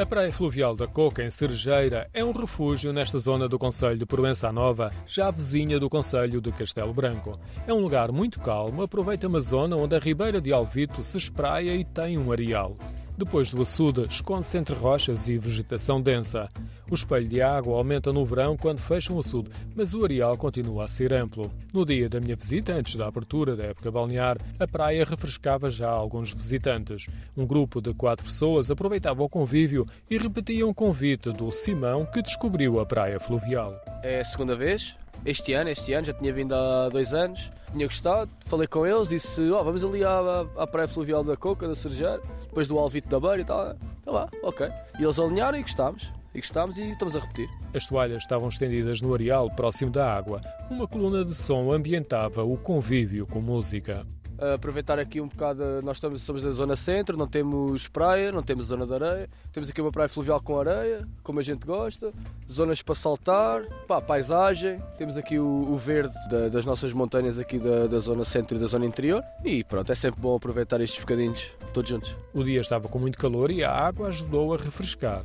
A Praia Fluvial da Coca, em Cerejeira, é um refúgio nesta zona do Conselho de Provença Nova, já vizinha do Conselho de Castelo Branco. É um lugar muito calmo, aproveita uma zona onde a Ribeira de Alvito se espraia e tem um areal. Depois do açude, esconde-se entre rochas e vegetação densa. O espelho de água aumenta no verão quando fecha o açude, mas o areal continua a ser amplo. No dia da minha visita, antes da abertura da época balnear, a praia refrescava já alguns visitantes. Um grupo de quatro pessoas aproveitava o convívio e repetia um convite do Simão que descobriu a praia fluvial. É a segunda vez, este ano, este ano, já tinha vindo há dois anos, tinha gostado, falei com eles, disse, oh, vamos ali à, à praia fluvial da Coca, da Cerejeira, depois do Alvito da Beira e tal, tá lá, ok. E eles alinharam e gostámos, e gostámos e estamos a repetir. As toalhas estavam estendidas no areal, próximo da água. Uma coluna de som ambientava o convívio com música aproveitar aqui um bocado. Nós estamos, somos da zona centro, não temos praia, não temos zona de areia. Temos aqui uma praia fluvial com areia, como a gente gosta. Zonas para saltar, pá, paisagem. Temos aqui o, o verde da, das nossas montanhas aqui da, da, zona centro e da zona interior. E pronto, é sempre bom aproveitar estes bocadinhos todos juntos. O dia estava com muito calor e a água ajudou a refrescar.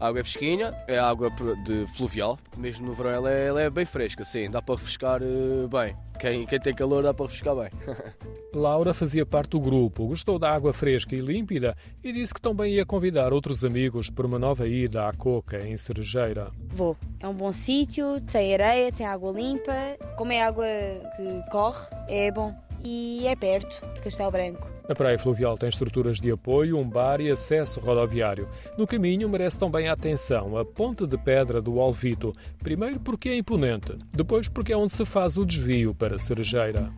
A água é fresquinha, é água de fluvial, mesmo no verão ela é, ela é bem fresca, sim, dá para refrescar uh, bem. Quem, quem tem calor dá para refrescar bem. Laura fazia parte do grupo, gostou da água fresca e límpida e disse que também ia convidar outros amigos para uma nova ida à Coca, em Cerejeira. Vou. É um bom sítio, tem areia, tem água limpa. Como é água que corre, é bom. E é perto de Castelo Branco. A praia fluvial tem estruturas de apoio, um bar e acesso rodoviário. No caminho merece também a atenção a ponte de pedra do Alvito. Primeiro porque é imponente, depois porque é onde se faz o desvio para Cerejeira.